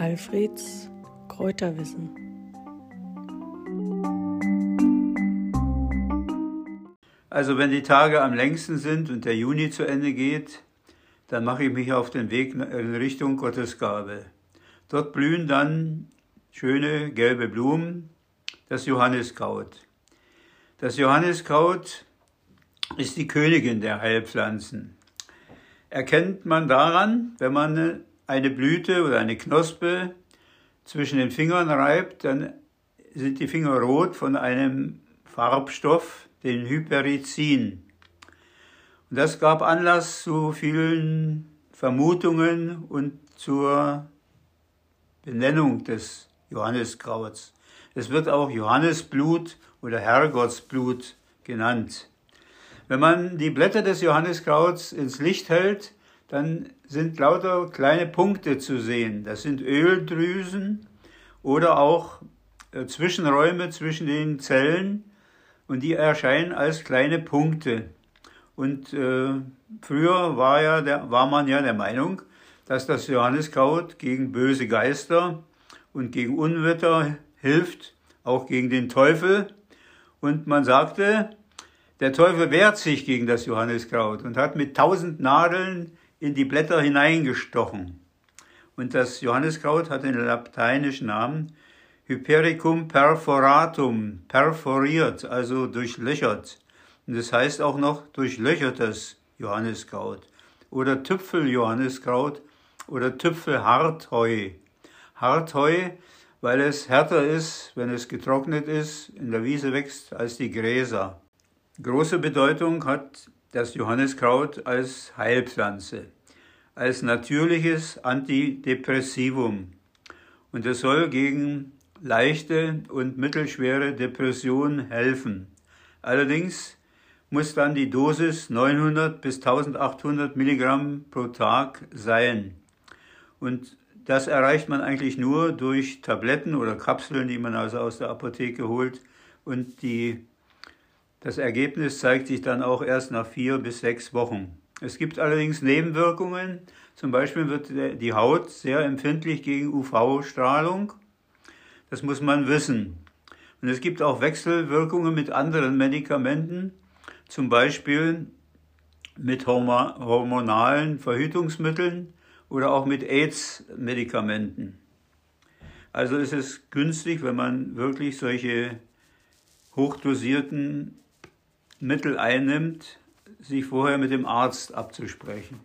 Alfreds Kräuterwissen. Also wenn die Tage am längsten sind und der Juni zu Ende geht, dann mache ich mich auf den Weg in Richtung Gottesgabe. Dort blühen dann schöne gelbe Blumen, das Johanniskraut. Das Johanniskraut ist die Königin der Heilpflanzen. Erkennt man daran, wenn man eine Blüte oder eine Knospe zwischen den Fingern reibt, dann sind die Finger rot von einem Farbstoff, den Hyperizin. Und das gab Anlass zu vielen Vermutungen und zur Benennung des Johanniskrauts. Es wird auch Johannesblut oder Herrgottsblut genannt. Wenn man die Blätter des Johanniskrauts ins Licht hält, dann sind lauter kleine Punkte zu sehen. Das sind Öldrüsen oder auch äh, Zwischenräume zwischen den Zellen und die erscheinen als kleine Punkte. Und äh, früher war, ja der, war man ja der Meinung, dass das Johanniskraut gegen böse Geister und gegen Unwetter hilft, auch gegen den Teufel. Und man sagte, der Teufel wehrt sich gegen das Johanniskraut und hat mit tausend Nadeln in die Blätter hineingestochen. Und das Johanniskraut hat den lateinischen Namen Hypericum perforatum, perforiert, also durchlöchert. Und das heißt auch noch durchlöchertes Johanniskraut oder Tüpfel-Johanniskraut oder Tüpfel-Hartheu. Hartheu, weil es härter ist, wenn es getrocknet ist, in der Wiese wächst, als die Gräser. Große Bedeutung hat das Johanniskraut als Heilpflanze, als natürliches Antidepressivum. Und es soll gegen leichte und mittelschwere Depression helfen. Allerdings muss dann die Dosis 900 bis 1800 Milligramm pro Tag sein. Und das erreicht man eigentlich nur durch Tabletten oder Kapseln, die man also aus der Apotheke holt. Und die, das Ergebnis zeigt sich dann auch erst nach vier bis sechs Wochen. Es gibt allerdings Nebenwirkungen. Zum Beispiel wird die Haut sehr empfindlich gegen UV-Strahlung. Das muss man wissen. Und es gibt auch Wechselwirkungen mit anderen Medikamenten zum Beispiel mit hormonalen Verhütungsmitteln oder auch mit AIDS-Medikamenten. Also ist es günstig, wenn man wirklich solche hochdosierten Mittel einnimmt, sich vorher mit dem Arzt abzusprechen.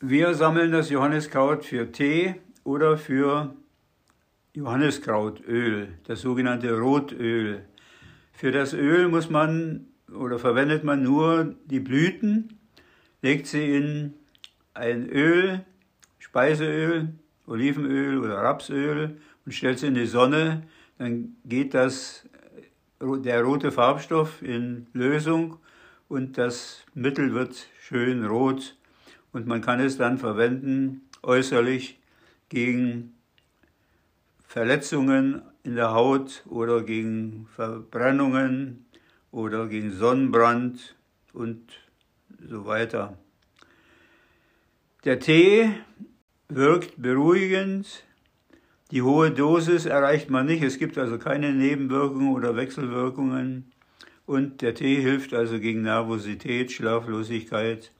Wir sammeln das Johanniskraut für Tee oder für Johanniskrautöl, das sogenannte Rotöl. Für das Öl muss man oder verwendet man nur die Blüten, legt sie in ein Öl, Speiseöl, Olivenöl oder Rapsöl und stellt sie in die Sonne, dann geht das, der rote Farbstoff in Lösung und das Mittel wird schön rot und man kann es dann verwenden äußerlich gegen Verletzungen in der Haut oder gegen Verbrennungen oder gegen Sonnenbrand und so weiter. Der Tee wirkt beruhigend. Die hohe Dosis erreicht man nicht. Es gibt also keine Nebenwirkungen oder Wechselwirkungen. Und der Tee hilft also gegen Nervosität, Schlaflosigkeit,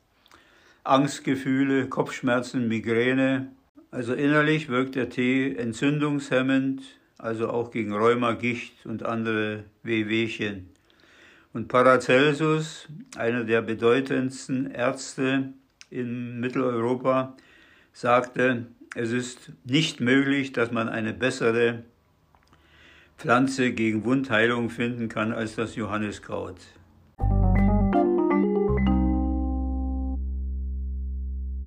Angstgefühle, Kopfschmerzen, Migräne also innerlich wirkt der Tee entzündungshemmend, also auch gegen Rheuma, Gicht und andere Wehwehchen. Und Paracelsus, einer der bedeutendsten Ärzte in Mitteleuropa, sagte, es ist nicht möglich, dass man eine bessere Pflanze gegen Wundheilung finden kann als das Johanniskraut.